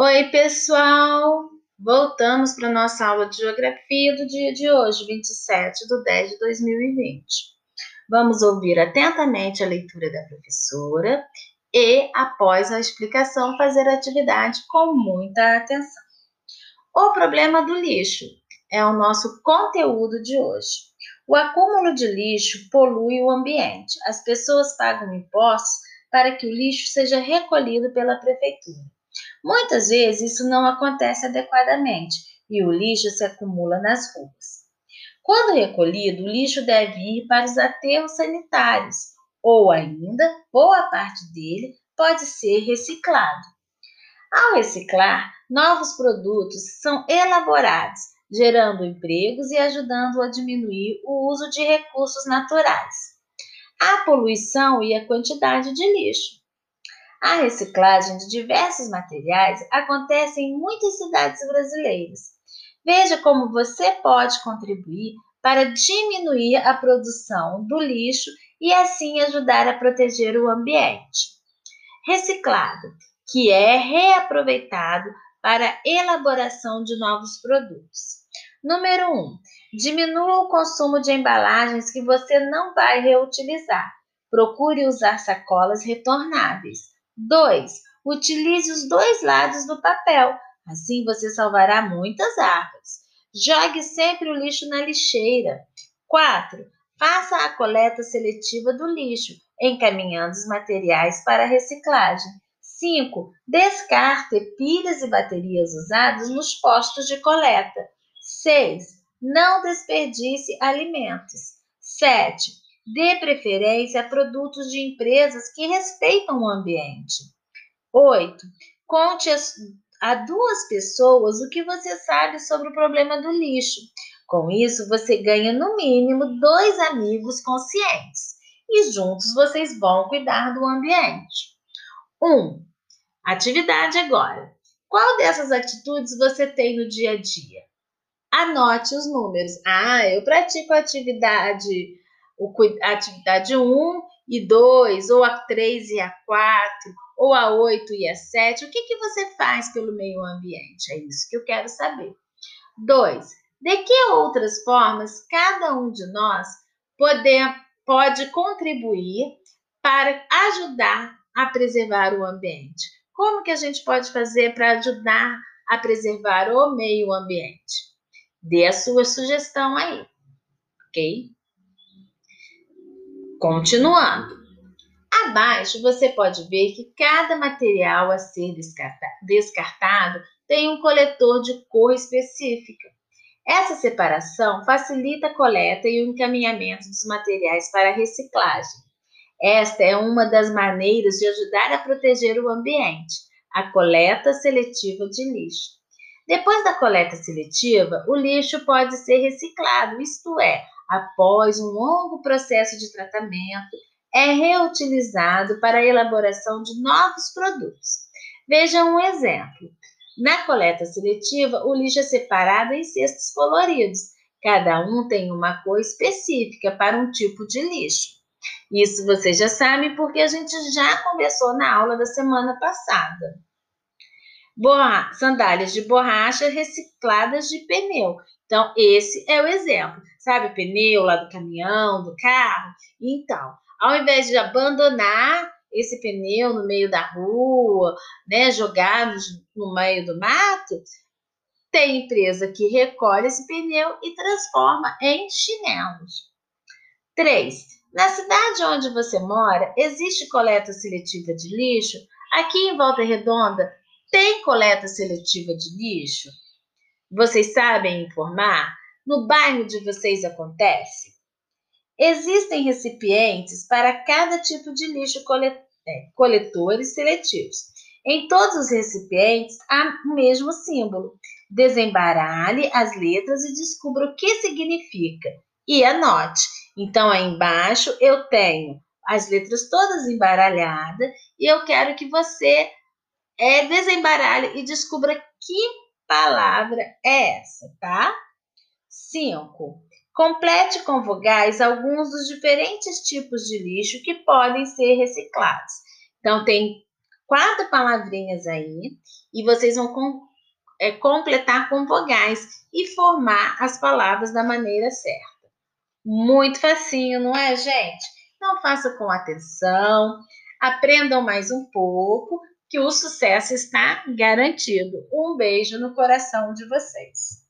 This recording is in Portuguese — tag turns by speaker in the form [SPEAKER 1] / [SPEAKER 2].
[SPEAKER 1] Oi, pessoal! Voltamos para a nossa aula de geografia do dia de hoje, 27 de 10 de 2020. Vamos ouvir atentamente a leitura da professora e, após a explicação, fazer a atividade com muita atenção. O problema do lixo é o nosso conteúdo de hoje. O acúmulo de lixo polui o ambiente. As pessoas pagam impostos para que o lixo seja recolhido pela prefeitura. Muitas vezes isso não acontece adequadamente e o lixo se acumula nas ruas. Quando recolhido, o lixo deve ir para os aterros sanitários, ou ainda, boa parte dele pode ser reciclado. Ao reciclar, novos produtos são elaborados, gerando empregos e ajudando a diminuir o uso de recursos naturais a poluição e a quantidade de lixo. A reciclagem de diversos materiais acontece em muitas cidades brasileiras. Veja como você pode contribuir para diminuir a produção do lixo e assim ajudar a proteger o ambiente. Reciclado, que é reaproveitado para elaboração de novos produtos. Número 1. Um, diminua o consumo de embalagens que você não vai reutilizar. Procure usar sacolas retornáveis. 2. Utilize os dois lados do papel. Assim você salvará muitas árvores. Jogue sempre o lixo na lixeira. 4. Faça a coleta seletiva do lixo, encaminhando os materiais para reciclagem. 5. Descarte pilhas e baterias usadas nos postos de coleta. 6. Não desperdice alimentos. 7. Dê preferência a produtos de empresas que respeitam o ambiente. 8. Conte a duas pessoas o que você sabe sobre o problema do lixo. Com isso, você ganha no mínimo dois amigos conscientes e juntos vocês vão cuidar do ambiente. 1. Um, atividade agora. Qual dessas atitudes você tem no dia a dia? anote os números. Ah, eu pratico a atividade, a atividade 1 e 2, ou a 3 e a 4, ou a 8 e a 7. O que, que você faz pelo meio ambiente? É isso que eu quero saber. 2. De que outras formas cada um de nós poder, pode contribuir para ajudar a preservar o ambiente? Como que a gente pode fazer para ajudar a preservar o meio ambiente? Dê a sua sugestão aí, ok? Continuando. Abaixo você pode ver que cada material a ser descartado tem um coletor de cor específica. Essa separação facilita a coleta e o encaminhamento dos materiais para a reciclagem. Esta é uma das maneiras de ajudar a proteger o ambiente, a coleta seletiva de lixo. Depois da coleta seletiva, o lixo pode ser reciclado, isto é, após um longo processo de tratamento, é reutilizado para a elaboração de novos produtos. Veja um exemplo. Na coleta seletiva, o lixo é separado em cestos coloridos. Cada um tem uma cor específica para um tipo de lixo. Isso você já sabe porque a gente já conversou na aula da semana passada borra sandálias de borracha recicladas de pneu. Então, esse é o exemplo. Sabe, pneu lá do caminhão, do carro? Então, ao invés de abandonar esse pneu no meio da rua, né, no meio do mato, tem empresa que recolhe esse pneu e transforma em chinelos. 3. Na cidade onde você mora, existe coleta seletiva de lixo? Aqui em Volta Redonda, tem coleta seletiva de lixo? Vocês sabem informar? No bairro de vocês acontece? Existem recipientes para cada tipo de lixo é, coletores seletivos. Em todos os recipientes há o mesmo símbolo. Desembaralhe as letras e descubra o que significa. E anote. Então, aí embaixo eu tenho as letras todas embaralhadas e eu quero que você é, desembaralhe e descubra que palavra é essa, tá? 5. Complete com vogais alguns dos diferentes tipos de lixo que podem ser reciclados. Então, tem quatro palavrinhas aí e vocês vão com, é, completar com vogais e formar as palavras da maneira certa. Muito facinho, não é, gente? Então faça com atenção, aprendam mais um pouco, que o sucesso está garantido. Um beijo no coração de vocês.